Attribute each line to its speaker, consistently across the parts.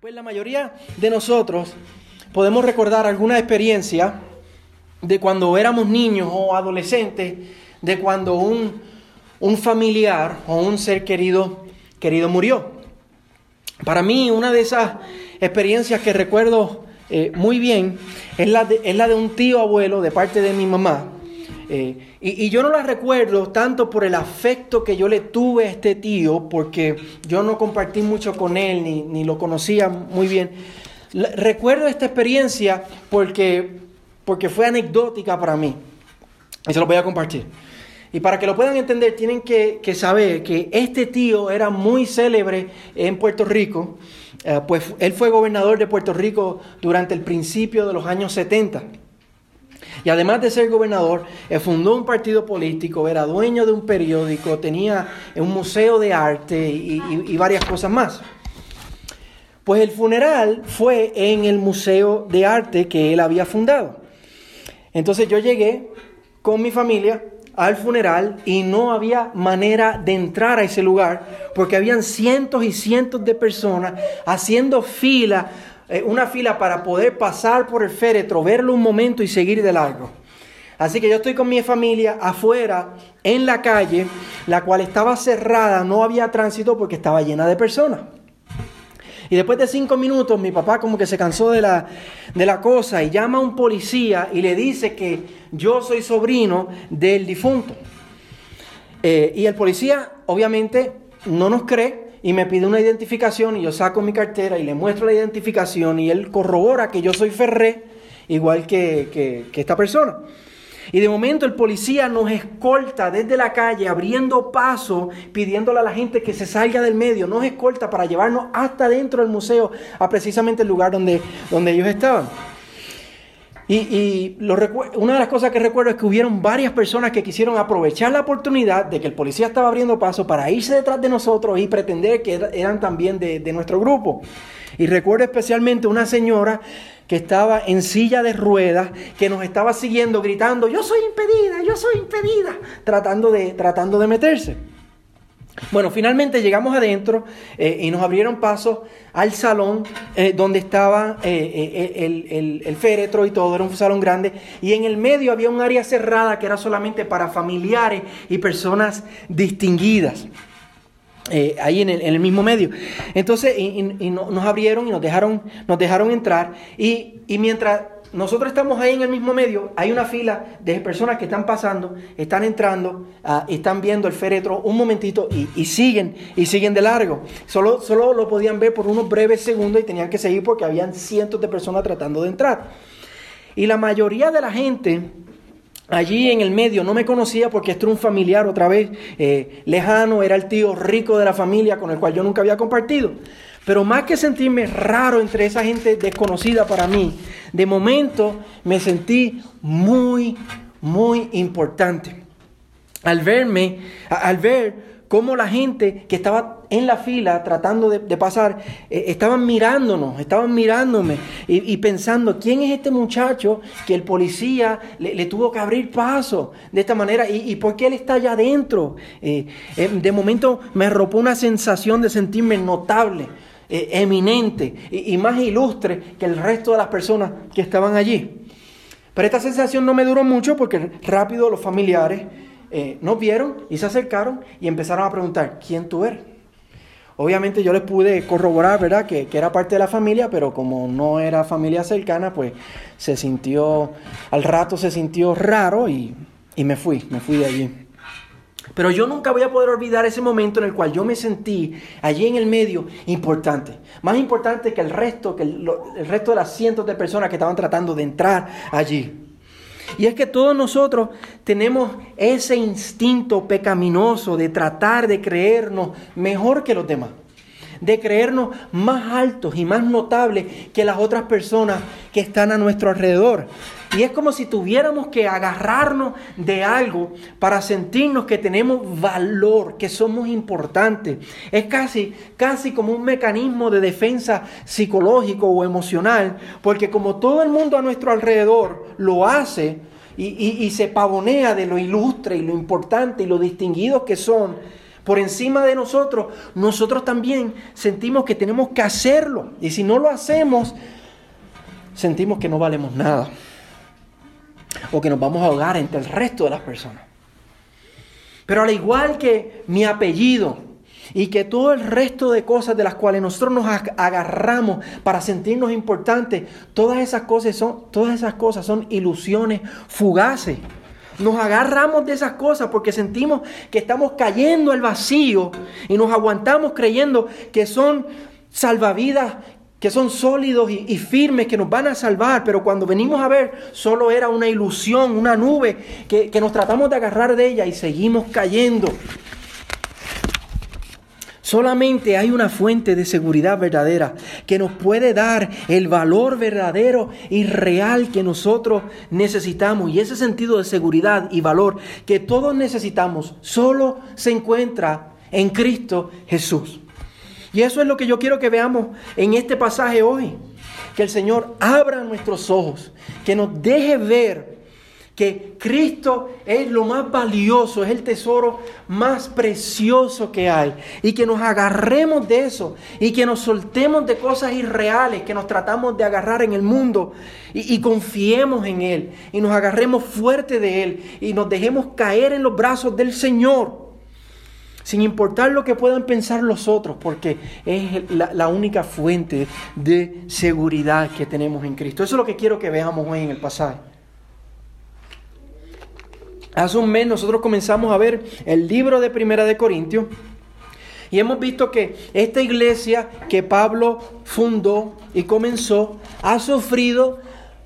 Speaker 1: Pues la mayoría de nosotros podemos recordar alguna experiencia de cuando éramos niños o adolescentes, de cuando un, un familiar o un ser querido, querido murió. Para mí, una de esas experiencias que recuerdo eh, muy bien es la, de, es la de un tío abuelo de parte de mi mamá. Eh, y, y, yo no la recuerdo tanto por el afecto que yo le tuve a este tío, porque yo no compartí mucho con él, ni, ni lo conocía muy bien. recuerdo esta experiencia porque, porque fue anecdótica para mí. Y se lo voy a compartir. Y para que lo puedan entender, tienen que, que saber que este tío era muy célebre en Puerto Rico. Uh, pues él fue gobernador de Puerto Rico durante el principio de los años 70. Y además de ser gobernador, eh, fundó un partido político, era dueño de un periódico, tenía un museo de arte y, varias cosas más. Pues el funeral fue en el museo de arte que él había fundado. Entonces yo llegué con mi familia al funeral y no había manera de entrar a ese lugar porque habían cientos y cientos de personas haciendo fila eh, una fila para poder pasar por el féretro, verlo un momento y seguir de largo. Así que yo estoy con mi familia afuera, en la calle, la cual estaba cerrada, no había tránsito porque estaba llena de personas. Y después de cinco minutos, mi papá como que se cansó de la, de la cosa y llama a un policía y le dice que yo soy sobrino del difunto. Eh, y el policía, obviamente, no nos cree y me pide una identificación y yo saco mi cartera y le muestro la identificación y él corrobora que yo soy Ferré, igual que, que, esta persona. Y de momento el policía nos escolta desde la calle, abriendo paso, pidiéndole a la gente que se salga del medio, nos escolta para llevarnos hasta dentro del museo, a precisamente el lugar donde, donde ellos estaban. Y, y una de las cosas que recuerdo es que hubieron varias personas que quisieron aprovechar la oportunidad de que el policía estaba abriendo paso para irse detrás de nosotros y pretender que eran también de, de nuestro grupo. Y recuerdo especialmente una señora que estaba en silla de ruedas, que nos estaba siguiendo gritando, yo soy impedida, yo soy impedida, tratando de, tratando de meterse. Bueno, finalmente llegamos adentro eh, y nos abrieron paso al salón eh, donde estaba eh, el, el, féretro y todo, era un salón grande, y en el medio había un área cerrada que era solamente para familiares y personas distinguidas. Ahí en el, en el, mismo medio. Entonces, y, y, y, nos abrieron y nos dejaron, nos dejaron entrar. Y, y, mientras nosotros estamos ahí en el mismo medio, hay una fila de personas que están pasando, están entrando, uh, están viendo el féretro un momentito y, siguen, y siguen de largo. Solo, solo lo podían ver por unos breves segundos y tenían que seguir porque habían cientos de personas tratando de entrar. Y la mayoría de la gente allí en el medio, no me conocía porque esto era un familiar otra vez eh, lejano, era el tío rico de la familia con el cual yo nunca había compartido. Pero más que sentirme raro entre esa gente desconocida para mí, de momento me sentí muy, muy importante. Al verme, al ver cómo la gente que estaba en la fila tratando de, pasar, eh, estaban mirándonos, estaban mirándome y, pensando, ¿quién es este muchacho que el policía le, tuvo que abrir paso de esta manera? ¿Y, y por qué él está allá adentro? Eh, eh, de momento me arropó una sensación de sentirme notable, eh, eminente y, más ilustre que el resto de las personas que estaban allí. Pero esta sensación no me duró mucho porque rápido los familiares eh, nos vieron y se acercaron y empezaron a preguntar, ¿quién tú eres? Obviamente yo les pude corroborar, ¿verdad?, que, que, era parte de la familia, pero como no era familia cercana, pues se sintió, al rato se sintió raro y, y me fui, me fui de allí. Pero yo nunca voy a poder olvidar ese momento en el cual yo me sentí allí en el medio importante. Más importante que el resto, que el, resto de las cientos de personas que estaban tratando de entrar allí. Y es que todos nosotros tenemos ese instinto pecaminoso de tratar de creernos mejor que los demás, de creernos más altos y más notables que las otras personas que están a nuestro alrededor. Y es como si tuviéramos que agarrarnos de algo para sentirnos que tenemos valor, que somos importantes. Es casi, casi como un mecanismo de defensa psicológico o emocional, porque como todo el mundo a nuestro alrededor lo hace y, y, se pavonea de lo ilustre y lo importante y lo distinguidos que son, por encima de nosotros, nosotros también sentimos que tenemos que hacerlo. Y si no lo hacemos, sentimos que no valemos nada. O que nos vamos a ahogar entre el resto de las personas. Pero al igual que mi apellido y que todo el resto de cosas de las cuales nosotros nos agarramos para sentirnos importantes, todas esas cosas son, todas esas cosas son ilusiones fugaces. Nos agarramos de esas cosas porque sentimos que estamos cayendo al vacío y nos aguantamos creyendo que son salvavidas, que son sólidos y, firmes, que nos van a salvar, pero cuando venimos a ver, solo era una ilusión, una nube, que, que nos tratamos de agarrar de ella y seguimos cayendo. Solamente hay una fuente de seguridad verdadera que nos puede dar el valor verdadero y real que nosotros necesitamos. Y ese sentido de seguridad y valor que todos necesitamos solo se encuentra en Cristo Jesús. Y eso es lo que yo quiero que veamos en este pasaje hoy. Que el Señor abra nuestros ojos, que nos deje ver que Cristo es lo más valioso, es el tesoro más precioso que hay. Y que nos agarremos de eso y que nos soltemos de cosas irreales que nos tratamos de agarrar en el mundo y, confiemos en Él y nos agarremos fuerte de Él y nos dejemos caer en los brazos del Señor. Sin importar lo que puedan pensar los otros, porque es la, única fuente de seguridad que tenemos en Cristo. Eso es lo que quiero que veamos hoy en el pasaje. Hace un mes nosotros comenzamos a ver el libro de Primera de Corintios y hemos visto que esta iglesia que Pablo fundó y comenzó ha sufrido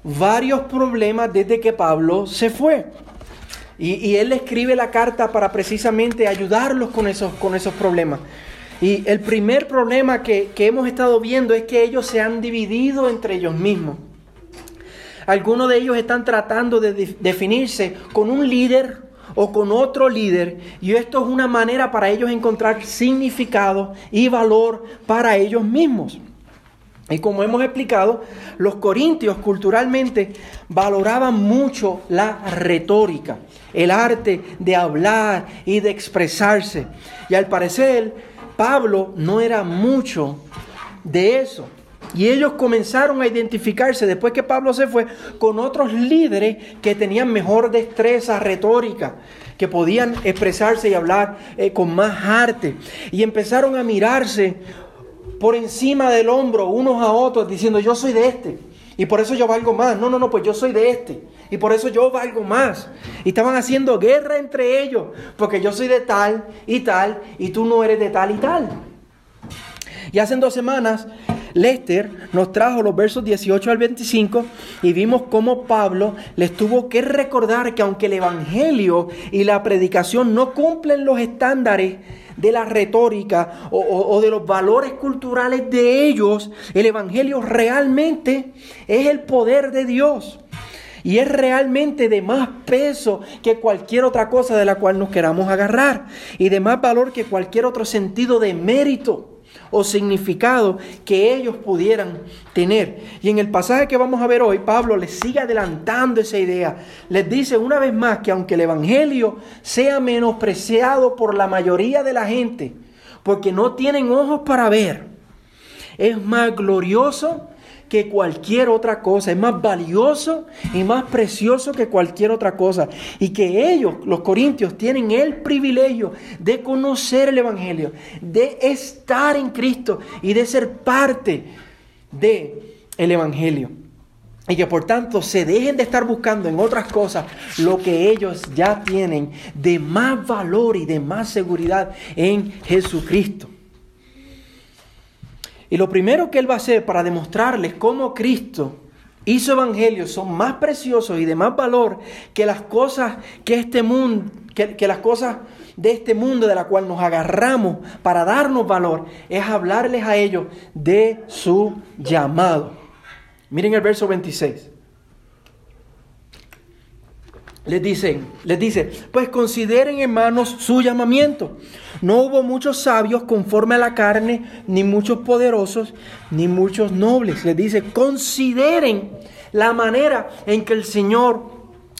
Speaker 1: varios problemas desde que Pablo se fue. Y, él escribe la carta para precisamente ayudarlos con esos, con esos problemas. Y el primer problema que, que hemos estado viendo es que ellos se han dividido entre ellos mismos. Algunos de ellos están tratando de definirse con un líder o con otro líder y esto es una manera para ellos encontrar significado y valor para ellos mismos. Y como hemos explicado, los corintios culturalmente valoraban mucho la retórica, el arte de hablar y de expresarse. Y al parecer, Pablo no era mucho de eso. Y ellos comenzaron a identificarse después que Pablo se fue con otros líderes que tenían mejor destreza retórica, que podían expresarse y hablar eh, con más arte. Y empezaron a mirarse por encima del hombro unos a otros diciendo yo soy de este. Y por eso yo valgo más. No, no, no, pues yo soy de este. Y por eso yo valgo más. Y estaban haciendo guerra entre ellos. Porque yo soy de tal y tal. Y tú no eres de tal y tal. Y hace dos semanas Lester nos trajo los versos 18 al 25 y vimos cómo Pablo les tuvo que recordar que aunque el Evangelio y la predicación no cumplen los estándares de la retórica o, de los valores culturales de ellos, el Evangelio realmente es el poder de Dios. Y es realmente de más peso que cualquier otra cosa de la cual nos queramos agarrar. Y de más valor que cualquier otro sentido de mérito o significado que ellos pudieran tener. Y en el pasaje que vamos a ver hoy, Pablo les sigue adelantando esa idea. Les dice una vez más que aunque el Evangelio sea menospreciado por la mayoría de la gente, porque no tienen ojos para ver, es más glorioso que cualquier otra cosa, es más valioso y más precioso que cualquier otra cosa. Y que ellos, los corintios, tienen el privilegio de conocer el Evangelio, de estar en Cristo y de ser parte del el Evangelio. Y que por tanto se dejen de estar buscando en otras cosas lo que ellos ya tienen de más valor y de más seguridad en Jesucristo. Y lo primero que Él va a hacer para demostrarles cómo Cristo y su evangelio son más preciosos y de más valor que las cosas que este mundo, que, las cosas de este mundo de la cual nos agarramos para darnos valor, es hablarles a ellos de su llamado. Miren el verso 26. Les dicen, les dice, pues consideren hermanos su llamamiento. No hubo muchos sabios conforme a la carne, ni muchos poderosos, ni muchos nobles. Les dice, consideren la manera en que el Señor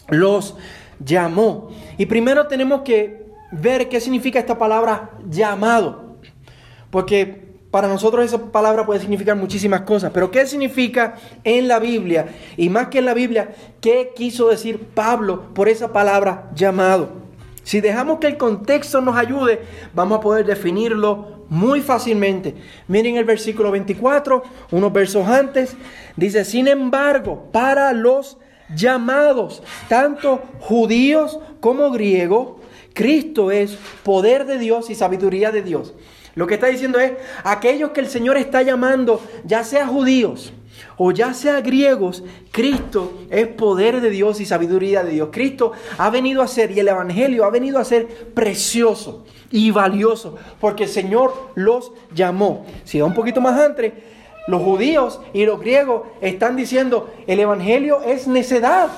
Speaker 1: los llamó. Y primero tenemos que ver qué significa esta palabra llamado. Porque para nosotros esa palabra puede significar muchísimas cosas, pero ¿qué significa en la Biblia? Y más que en la Biblia, ¿qué quiso decir Pablo por esa palabra llamado? Si dejamos que el contexto nos ayude, vamos a poder definirlo muy fácilmente. Miren el versículo 24, unos versos antes, dice, sin embargo, para los llamados, tanto judíos como griegos, Cristo es poder de Dios y sabiduría de Dios. Lo que está diciendo es, aquellos que el Señor está llamando, ya sea judíos, o ya sea griegos, Cristo es poder de Dios y sabiduría de Dios. Cristo ha venido a ser, y el Evangelio ha venido a ser precioso y valioso, porque el Señor los llamó. Si da un poquito más antes, los judíos y los griegos están diciendo, el Evangelio es necedad.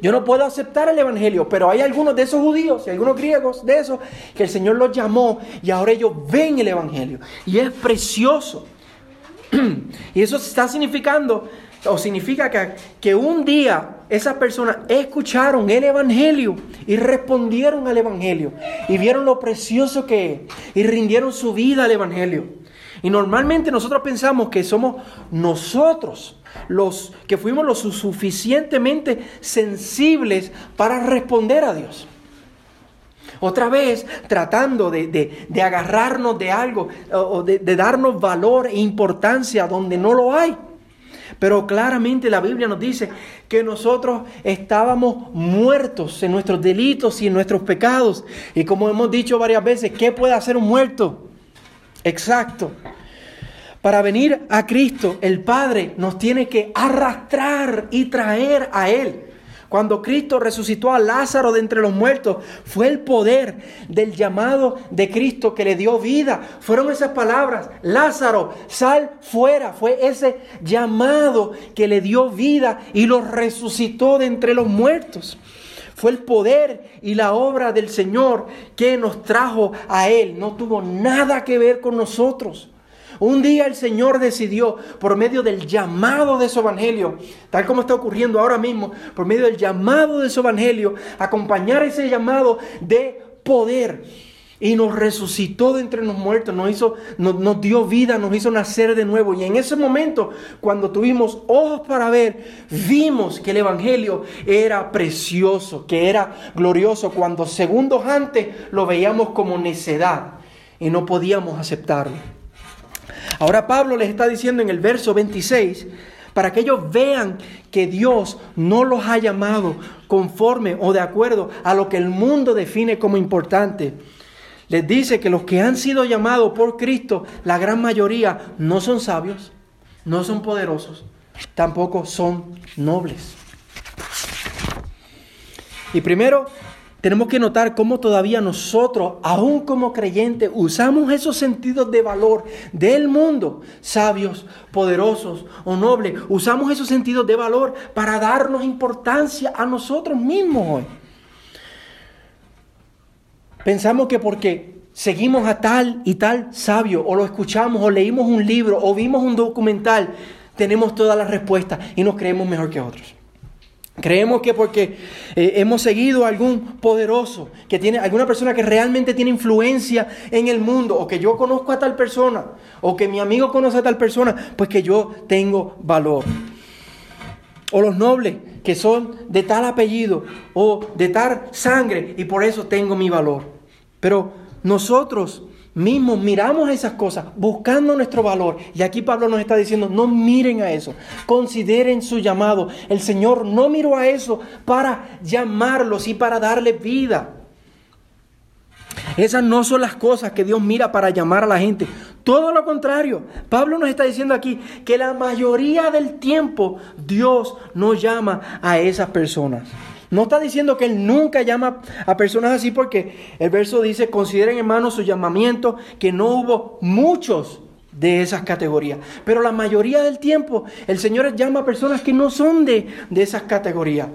Speaker 1: Yo no puedo aceptar el Evangelio, pero hay algunos de esos judíos y algunos griegos de esos que el Señor los llamó y ahora ellos ven el Evangelio. Y es precioso. y eso está significando, o significa que, que un día esas personas escucharon el Evangelio y respondieron al Evangelio y vieron lo precioso que es y rindieron su vida al Evangelio. Y normalmente nosotros pensamos que somos nosotros los que fuimos lo suficientemente sensibles para responder a Dios. Otra vez tratando de, agarrarnos de algo o de, de darnos valor e importancia donde no lo hay. Pero claramente la Biblia nos dice que nosotros estábamos muertos en nuestros delitos y en nuestros pecados. Y como hemos dicho varias veces, ¿qué puede hacer un muerto? Exacto. Para venir a Cristo, el Padre nos tiene que arrastrar y traer a Él. Cuando Cristo resucitó a Lázaro de entre los muertos, fue el poder del llamado de Cristo que le dio vida. Fueron esas palabras, Lázaro, sal fuera. Fue ese llamado que le dio vida y lo resucitó de entre los muertos. Fue el poder y la obra del Señor que nos trajo a Él. No tuvo nada que ver con nosotros. Un día el Señor decidió, por medio del llamado de su evangelio, tal como está ocurriendo ahora mismo, por medio del llamado de su evangelio, acompañar ese llamado de poder. Y nos resucitó de entre los muertos, nos, hizo, nos, dio vida, nos hizo nacer de nuevo. Y en ese momento, cuando tuvimos ojos para ver, vimos que el Evangelio era precioso, que era glorioso, cuando segundos antes lo veíamos como necedad y no podíamos aceptarlo. Ahora Pablo les está diciendo en el verso 26, para que ellos vean que Dios no los ha llamado conforme o de acuerdo a lo que el mundo define como importante. Les dice que los que han sido llamados por Cristo, la gran mayoría, no son sabios, no son poderosos, tampoco son nobles. Y primero tenemos que notar cómo todavía nosotros, aún como creyentes, usamos esos sentidos de valor del mundo, sabios, poderosos o nobles, usamos esos sentidos de valor para darnos importancia a nosotros mismos hoy. Pensamos que porque seguimos a tal y tal sabio, o lo escuchamos, o leímos un libro, o vimos un documental, tenemos todas las respuestas y nos creemos mejor que otros. Creemos que porque eh, hemos seguido a algún poderoso, que tiene alguna persona que realmente tiene influencia en el mundo, o que yo conozco a tal persona, o que mi amigo conoce a tal persona, pues que yo tengo valor. O los nobles, que son de tal apellido, o de tal sangre, y por eso tengo mi valor. Pero nosotros mismos miramos esas cosas buscando nuestro valor. Y aquí Pablo nos está diciendo, no miren a eso, consideren su llamado. El Señor no miró a eso para llamarlos y para darle vida. Esas no son las cosas que Dios mira para llamar a la gente. Todo lo contrario. Pablo nos está diciendo aquí que la mayoría del tiempo Dios no llama a esas personas. No está diciendo que Él nunca llama a personas así porque el verso dice, consideren hermanos su llamamiento, que no hubo muchos de esas categorías. Pero la mayoría del tiempo el Señor llama a personas que no son de, de esas categorías.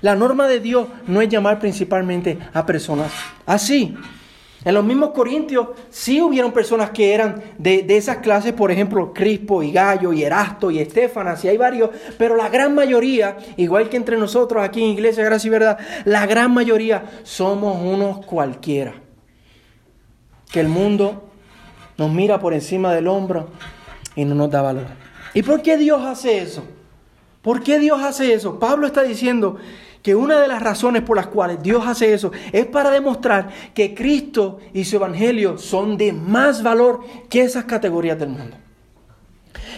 Speaker 1: La norma de Dios no es llamar principalmente a personas así. En los mismos Corintios sí hubieron personas que eran de, esas clases, por ejemplo, Crispo y Gallo y Erasto y Estefanas, y hay varios, pero la gran mayoría, igual que entre nosotros aquí en Iglesia Gracia y Verdad, la gran mayoría somos unos cualquiera. Que el mundo nos mira por encima del hombro y no nos da valor. ¿Y por qué Dios hace eso? ¿Por qué Dios hace eso? Pablo está diciendo que una de las razones por las cuales Dios hace eso es para demostrar que Cristo y su Evangelio son de más valor que esas categorías del mundo.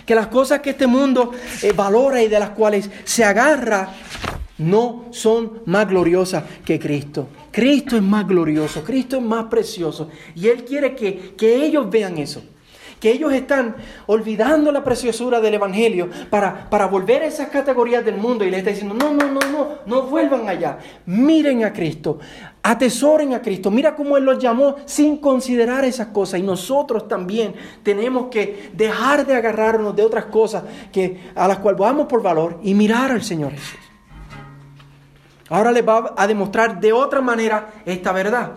Speaker 1: Que las cosas que este mundo eh, valora y de las cuales se agarra no son más gloriosas que Cristo. Cristo es más glorioso, Cristo es más precioso. Y Él quiere que, que ellos vean eso que ellos están olvidando la preciosura del Evangelio para, para volver a esas categorías del mundo y le está diciendo, no, no, no, no, no vuelvan allá, miren a Cristo, atesoren a Cristo, mira cómo Él los llamó sin considerar esas cosas y nosotros también tenemos que dejar de agarrarnos de otras cosas que, a las cuales vamos por valor y mirar al Señor Jesús. Ahora les va a demostrar de otra manera esta verdad.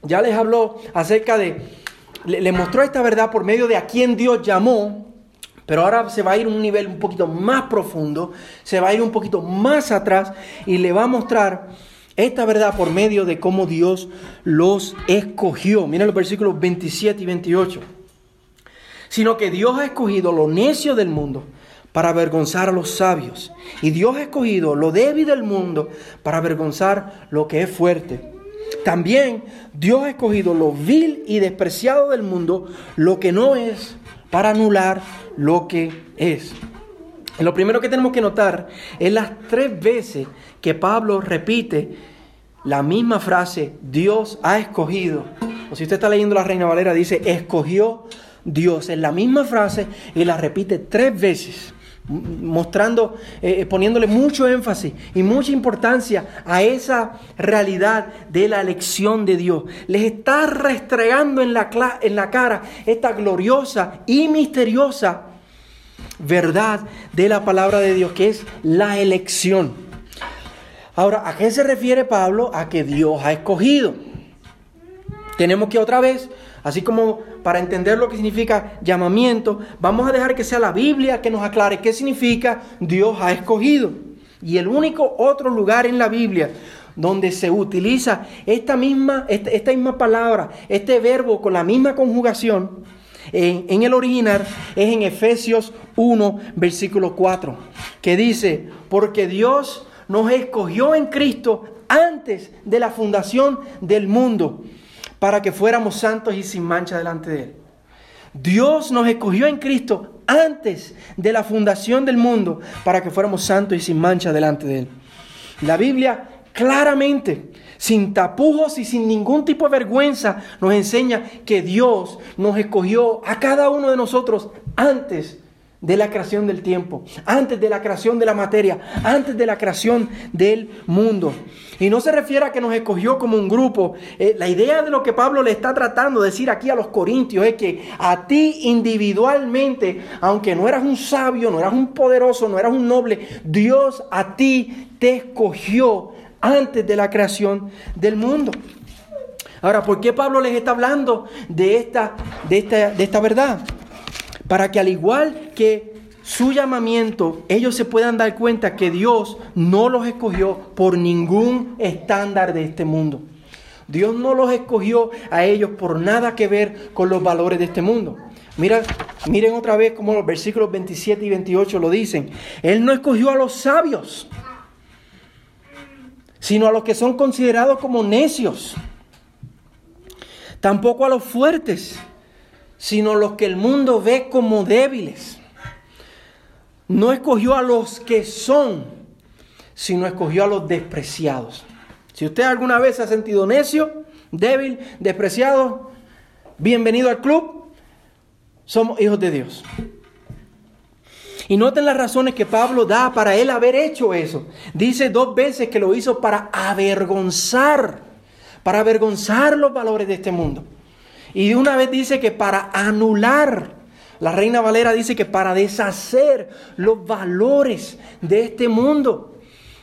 Speaker 1: Ya les habló acerca de le, mostró esta verdad por medio de a quien Dios llamó, pero ahora se va a ir a un nivel un poquito más profundo, se va a ir un poquito más atrás y le va a mostrar esta verdad por medio de cómo Dios los escogió. Miren los versículos 27 y 28. Sino que Dios ha escogido lo necio del mundo para avergonzar a los sabios. Y Dios ha escogido lo débil del mundo para avergonzar lo que es fuerte. También Dios ha escogido lo vil y despreciado del mundo, lo que no es, para anular lo que es. lo primero que tenemos que notar es las tres veces que Pablo repite la misma frase, Dios ha escogido. O si usted está leyendo la Reina Valera, dice, escogió Dios. Es la misma frase y la repite tres veces mostrando, eh, eh, poniéndole mucho énfasis y mucha importancia a esa realidad de la elección de Dios. Les está restregando en la, en la cara esta gloriosa y misteriosa verdad de la palabra de Dios, que es la elección. Ahora, ¿a qué se refiere Pablo? A que Dios ha escogido. Tenemos que otra vez Así como para entender lo que significa llamamiento, vamos a dejar que sea la Biblia que nos aclare qué significa Dios ha escogido. Y el único otro lugar en la Biblia donde se utiliza esta misma, esta, misma palabra, este verbo con la misma conjugación, en, en, el original es en Efesios 1, versículo 4, que dice, porque Dios nos escogió en Cristo antes de la fundación del mundo para que fuéramos santos y sin mancha delante de Él. Dios nos escogió en Cristo antes de la fundación del mundo para que fuéramos santos y sin mancha delante de Él. La Biblia claramente, sin tapujos y sin ningún tipo de vergüenza, nos enseña que Dios nos escogió a cada uno de nosotros antes de la creación del tiempo, antes de la creación de la materia, antes de la creación del mundo. Y no se refiere a que nos escogió como un grupo. Eh, la idea de lo que Pablo le está tratando de decir aquí a los corintios es que a ti individualmente, aunque no eras un sabio, no eras un poderoso, no eras un noble, Dios a ti te escogió antes de la creación del mundo. Ahora, ¿por qué Pablo les está hablando de esta, de esta, de esta verdad? Para que al igual que su llamamiento, ellos se puedan dar cuenta que Dios no los escogió por ningún estándar de este mundo. Dios no los escogió a ellos por nada que ver con los valores de este mundo. Mira, miren otra vez como los versículos 27 y 28 lo dicen. Él no escogió a los sabios, sino a los que son considerados como necios. Tampoco a los fuertes, sino los que el mundo ve como débiles no escogió a los que son, sino escogió a los despreciados. Si usted alguna vez se ha sentido necio, débil, despreciado, bienvenido al club. Somos hijos de Dios. Y noten las razones que Pablo da para él haber hecho eso. Dice dos veces que lo hizo para avergonzar, para avergonzar los valores de este mundo. Y una vez dice que para anular la Reina Valera dice que para deshacer los valores de este mundo,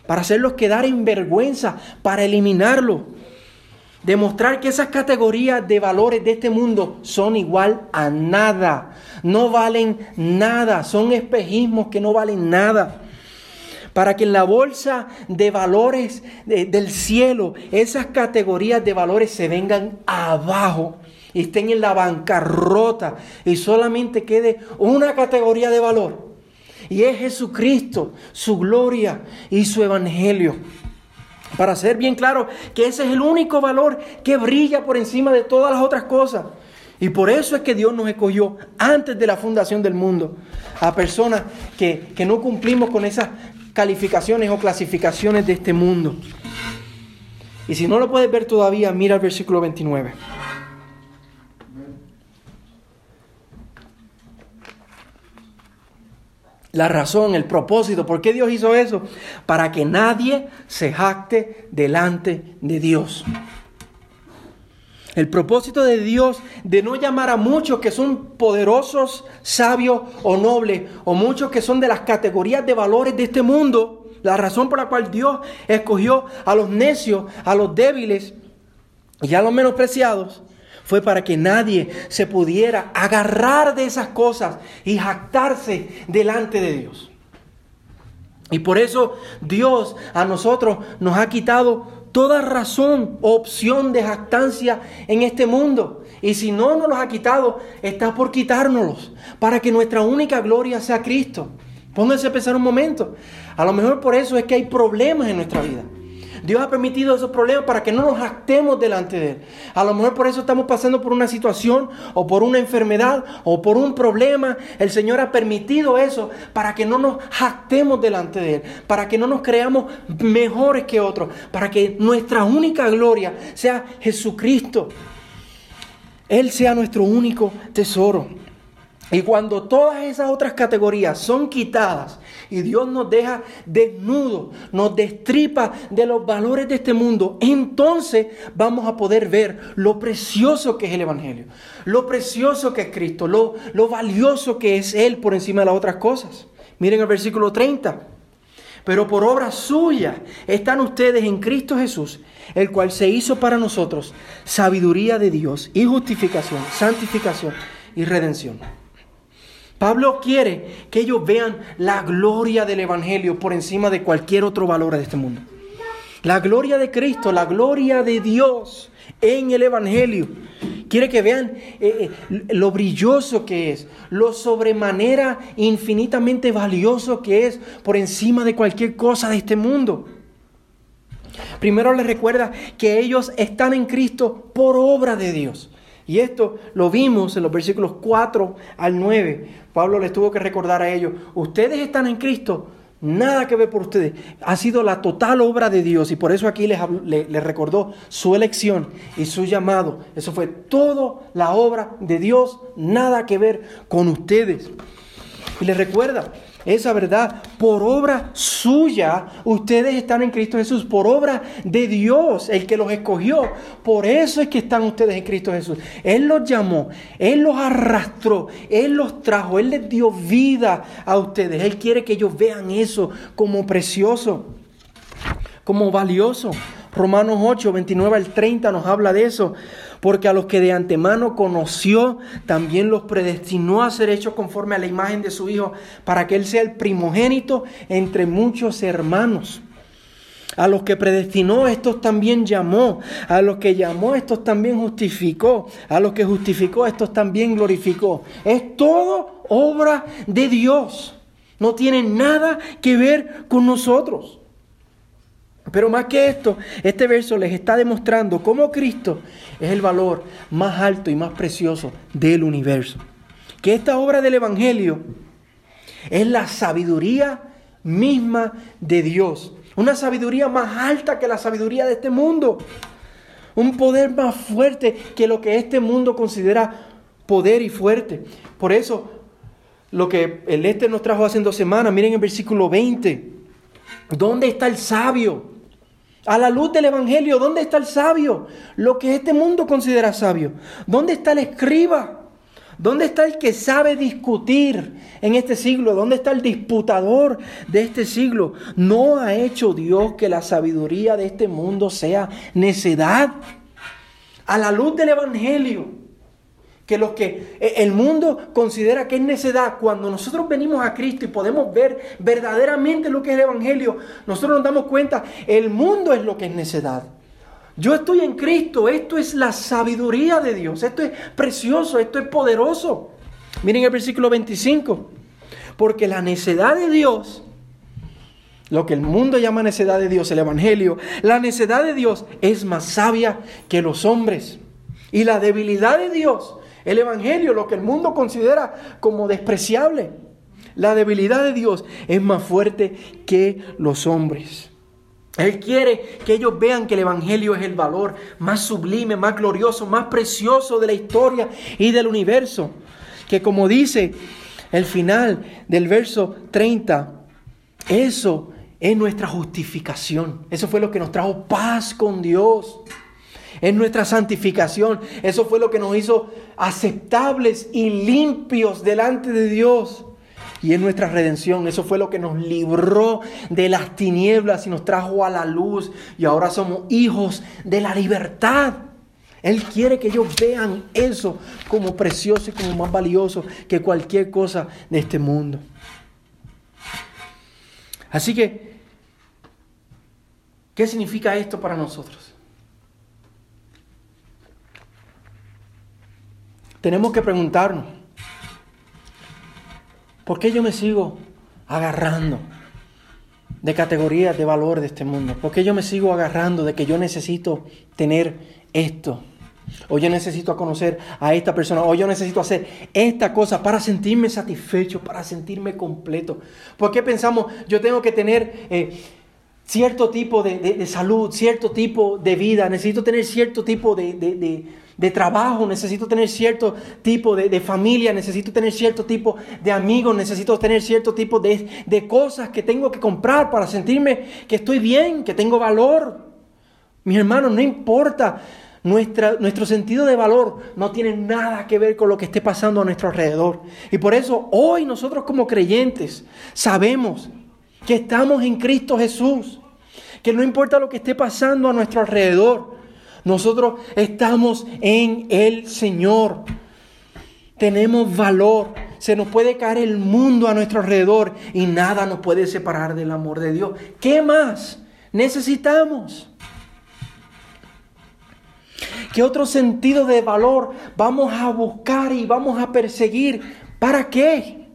Speaker 1: para hacerlos quedar en vergüenza, para eliminarlo. Demostrar que esas categorías de valores de este mundo son igual a nada. No valen nada. Son espejismos que no valen nada. Para que en la bolsa de valores del cielo esas categorías de valores se vengan abajo estén en la bancarrota y solamente quede una categoría de valor. Y es Jesucristo, su gloria y su evangelio. Para ser bien claro que ese es el único valor que brilla por encima de todas las otras cosas. Y por eso es que Dios nos escogió antes de la fundación del mundo a personas que, que no cumplimos con esas calificaciones o clasificaciones de este mundo. Y si no lo puedes ver todavía, mira el versículo 29. La razón, el propósito, ¿por qué Dios hizo eso? Para que nadie se jacte delante de Dios. El propósito de Dios de no llamar a muchos que son poderosos, sabios o nobles, o muchos que son de las categorías de valores de este mundo, la razón por la cual Dios escogió a los necios, a los débiles y a los menospreciados, fue para que nadie se pudiera agarrar de esas cosas y jactarse delante de Dios. Y por eso Dios a nosotros nos ha quitado toda razón o opción de jactancia en este mundo. Y si no nos los ha quitado, está por quitárnoslos, para que nuestra única gloria sea Cristo. Pónganse a pensar un momento. A lo mejor por eso es que hay problemas en nuestra vida. Dios ha permitido esos problemas para que no nos jactemos delante de Él. A lo mejor por eso estamos pasando por una situación o por una enfermedad o por un problema. El Señor ha permitido eso para que no nos jactemos delante de Él, para que no nos creamos mejores que otros, para que nuestra única gloria sea Jesucristo. Él sea nuestro único tesoro. Y cuando todas esas otras categorías son quitadas y Dios nos deja desnudos, nos destripa de los valores de este mundo, entonces vamos a poder ver lo precioso que es el Evangelio, lo precioso que es Cristo, lo, lo valioso que es Él por encima de las otras cosas. Miren el versículo 30. Pero por obra suya están ustedes en Cristo Jesús, el cual se hizo para nosotros sabiduría de Dios y justificación, santificación y redención. Pablo quiere que ellos vean la gloria del Evangelio por encima de cualquier otro valor de este mundo. La gloria de Cristo, la gloria de Dios en el Evangelio. Quiere que vean eh, eh, lo brilloso que es, lo sobremanera infinitamente valioso que es por encima de cualquier cosa de este mundo. Primero les recuerda que ellos están en Cristo por obra de Dios. Y esto lo vimos en los versículos 4 al 9. Pablo les tuvo que recordar a ellos, ustedes están en Cristo, nada que ver por ustedes. Ha sido la total obra de Dios y por eso aquí les, les, recordó su elección y su llamado. Eso fue toda la obra de Dios, nada que ver con ustedes. Y les recuerda, esa verdad por obra suya. Ustedes están en Cristo Jesús, por obra de Dios, el que los escogió. Por eso es que están ustedes en Cristo Jesús. Él los llamó, Él los arrastró, Él los trajo, Él les dio vida a ustedes. Él quiere que ellos vean eso como precioso, como valioso. Romanos 8, 29 al 30 nos habla de eso porque a los que de antemano conoció, también los predestinó a ser hechos conforme a la imagen de su Hijo, para que Él sea el primogénito entre muchos hermanos. A los que predestinó, estos también llamó. A los que llamó, estos también justificó. A los que justificó, estos también glorificó. Es todo obra de Dios. No tiene nada que ver con nosotros. Pero más que esto, este verso les está demostrando cómo Cristo es el valor más alto y más precioso del universo. Que esta obra del Evangelio es la sabiduría misma de Dios. Una sabiduría más alta que la sabiduría de este mundo. Un poder más fuerte que lo que este mundo considera poder y fuerte. Por eso, lo que el este nos trajo hace dos semanas, miren el versículo 20. ¿Dónde está el sabio? A la luz del Evangelio, ¿dónde está el sabio? Lo que este mundo considera sabio. ¿Dónde está el escriba? ¿Dónde está el que sabe discutir en este siglo? ¿Dónde está el disputador de este siglo? ¿No ha hecho Dios que la sabiduría de este mundo sea necedad? a la luz del Evangelio, que lo que e, el mundo considera que es necedad, cuando nosotros venimos a Cristo y podemos ver verdaderamente lo que es el Evangelio, nosotros nos damos cuenta, el mundo es lo que es necedad. Yo estoy en Cristo, esto es la sabiduría de Dios, esto es precioso, esto es poderoso. Miren el versículo 25, porque la necedad de Dios, lo que el mundo llama necedad de Dios, el Evangelio, la necedad de Dios es más sabia que los hombres. Y la debilidad de Dios, el Evangelio, lo que el mundo considera como despreciable, la debilidad de Dios es más fuerte que los hombres. Él quiere que ellos vean que el Evangelio es el valor más sublime, más glorioso, más precioso de la historia y del universo. Que como dice el final del verso 30, eso es nuestra justificación. Eso fue lo que nos trajo paz con Dios. Es nuestra santificación. Eso fue lo que nos hizo aceptables y limpios delante de Dios y en nuestra redención. Eso fue lo que nos libró de las tinieblas y nos trajo a la luz. Y ahora somos hijos de la libertad. Él quiere que ellos vean eso como precioso y como más valioso que cualquier cosa de este mundo. Así que, ¿qué significa esto para nosotros? Tenemos que preguntarnos, ¿Por qué yo me sigo agarrando de categorías de valor de este mundo? ¿Por qué yo me sigo agarrando de que yo necesito tener esto? O yo necesito conocer a esta persona, o yo necesito hacer esta cosa para sentirme satisfecho, para sentirme completo. ¿Por qué pensamos yo tengo que tener eh, cierto tipo de, salud, cierto tipo de vida, necesito tener cierto tipo de, de trabajo, necesito tener cierto tipo de, familia, necesito tener cierto tipo de amigos, necesito tener cierto tipo de, de cosas que tengo que comprar para sentirme que estoy bien, que tengo valor. Mis hermanos, no importa. Nuestra, nuestro sentido de valor no tiene nada que ver con lo que esté pasando a nuestro alrededor. Y por eso hoy nosotros como creyentes sabemos que estamos en Cristo Jesús, que no importa lo que esté pasando a nuestro alrededor, nosotros estamos en el Señor. Tenemos valor. Se nos puede caer el mundo a nuestro alrededor y nada nos puede separar del amor de Dios. ¿Qué más necesitamos? ¿Qué otro sentido de valor vamos a buscar y vamos a perseguir? ¿Para qué?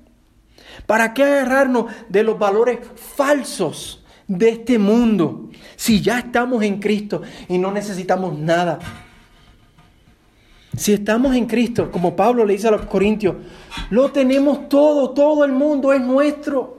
Speaker 1: ¿Para qué agarrarnos de los valores falsos de este mundo? Si ya estamos en Cristo y no necesitamos nada. Si estamos en Cristo, como Pablo le dice a los corintios, lo tenemos todo, todo el mundo es nuestro.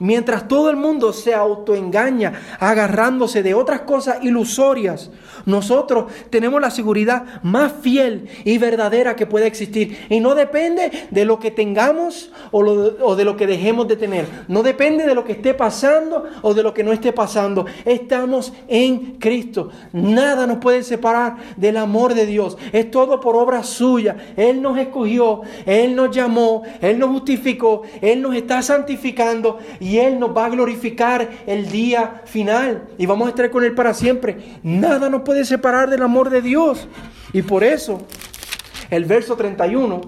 Speaker 1: Mientras todo el mundo se autoengaña agarrándose de otras cosas ilusorias, nosotros tenemos la seguridad más fiel y verdadera que puede existir. Y no depende de lo que tengamos o, de lo que dejemos de tener. No depende de lo que esté pasando o de lo que no esté pasando. Estamos en Cristo. Nada nos puede separar del amor de Dios. Es todo por obra suya. Él nos escogió, Él nos llamó, Él nos justificó, Él nos está santificando y Él nos va a glorificar el día final y vamos a estar con Él para siempre. Nada nos puede separar del amor de Dios. Y por eso el verso 31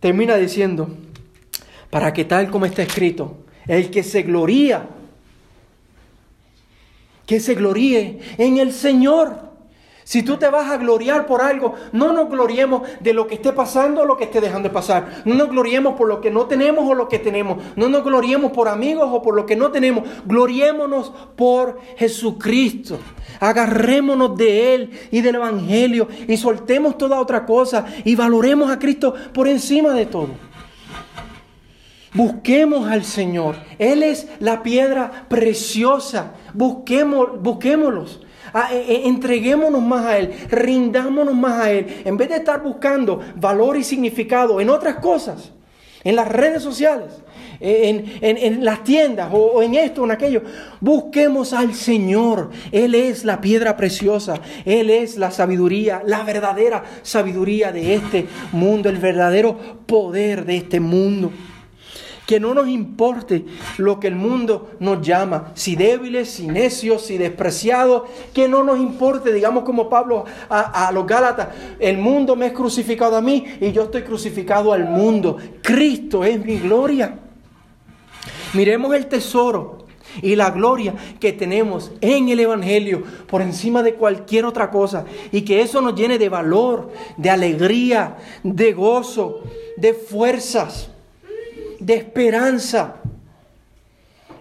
Speaker 1: termina diciendo, para que tal como está escrito, el que se gloría, que se gloríe en el Señor. Si tú te vas a gloriar por algo, no nos gloriemos de lo que esté pasando o lo que esté dejando de pasar. No nos gloriemos por lo que no tenemos o lo que tenemos. No nos gloriemos por amigos o por lo que no tenemos. Gloriémonos por Jesucristo. Agarrémonos de Él y del Evangelio y soltemos toda otra cosa y valoremos a Cristo por encima de todo. Busquemos al Señor. Él es la piedra preciosa. Busquemos, busquémoslos. Ah, eh, eh, entreguémonos más a Él, rindámonos más a Él, en vez de estar buscando valor y significado en otras cosas, en las redes sociales, en, las tiendas o, o, en esto o en aquello. Busquemos al Señor. Él es la piedra preciosa. Él es la sabiduría, la verdadera sabiduría de este mundo, el verdadero poder de este mundo. Que no nos importe lo que el mundo nos llama, si débiles, si necios, si despreciados, que no nos importe, digamos como Pablo a, los Gálatas, el mundo me es crucificado a mí y yo estoy crucificado al mundo. Cristo es mi gloria. Miremos el tesoro y la gloria que tenemos en el Evangelio por encima de cualquier otra cosa y que eso nos llene de valor, de alegría, de gozo, de fuerzas de esperanza.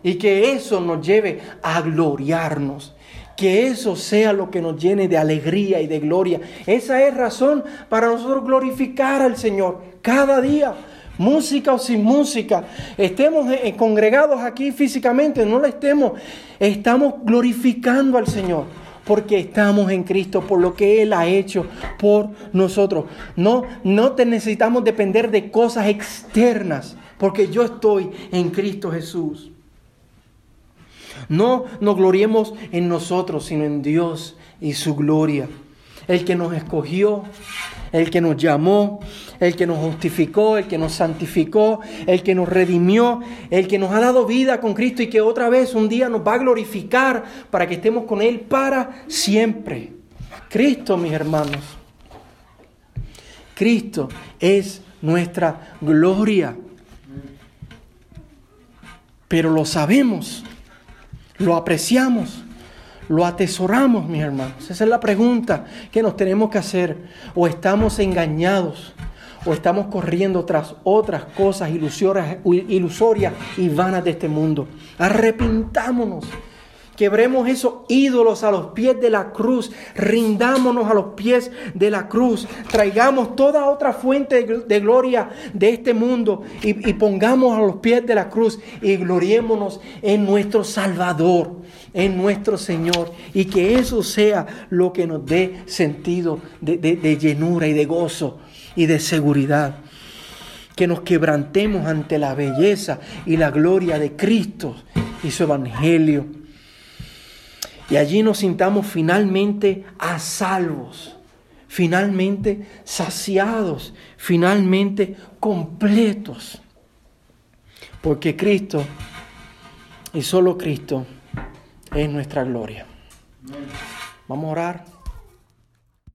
Speaker 1: Y que eso nos lleve a gloriarnos. Que eso sea lo que nos llene de alegría y de gloria. Esa es razón para nosotros glorificar al Señor cada día. Música o sin música. Estemos congregados aquí físicamente, no lo estemos. Estamos glorificando al Señor porque estamos en Cristo, por lo que Él ha hecho por nosotros. No, no te necesitamos depender de cosas externas porque yo estoy en Cristo Jesús. No nos gloriemos en nosotros, sino en Dios y su gloria. El que nos escogió, el que nos llamó, el que nos justificó, el que nos santificó, el que nos redimió, el que nos ha dado vida con Cristo y que otra vez un día nos va a glorificar para que estemos con Él para siempre. Cristo, mis hermanos. Cristo es nuestra gloria pero lo sabemos, lo apreciamos, lo atesoramos, mis hermanos. Esa es la pregunta que nos tenemos que hacer. O estamos engañados, o estamos corriendo tras otras cosas ilusorias y vanas de este mundo. Arrepintámonos Quebremos esos ídolos a los pies de la cruz. Rindámonos a los pies de la cruz. Traigamos toda otra fuente de gloria de este mundo y, pongamos a los pies de la cruz y gloriémonos en nuestro Salvador, en nuestro Señor. Y que eso sea lo que nos dé sentido de, de llenura y de gozo y de seguridad. Que nos quebrantemos ante la belleza y la gloria de Cristo y su Evangelio y allí nos sintamos finalmente a salvos, finalmente saciados, finalmente completos. Porque Cristo y solo Cristo es nuestra gloria. Vamos a orar.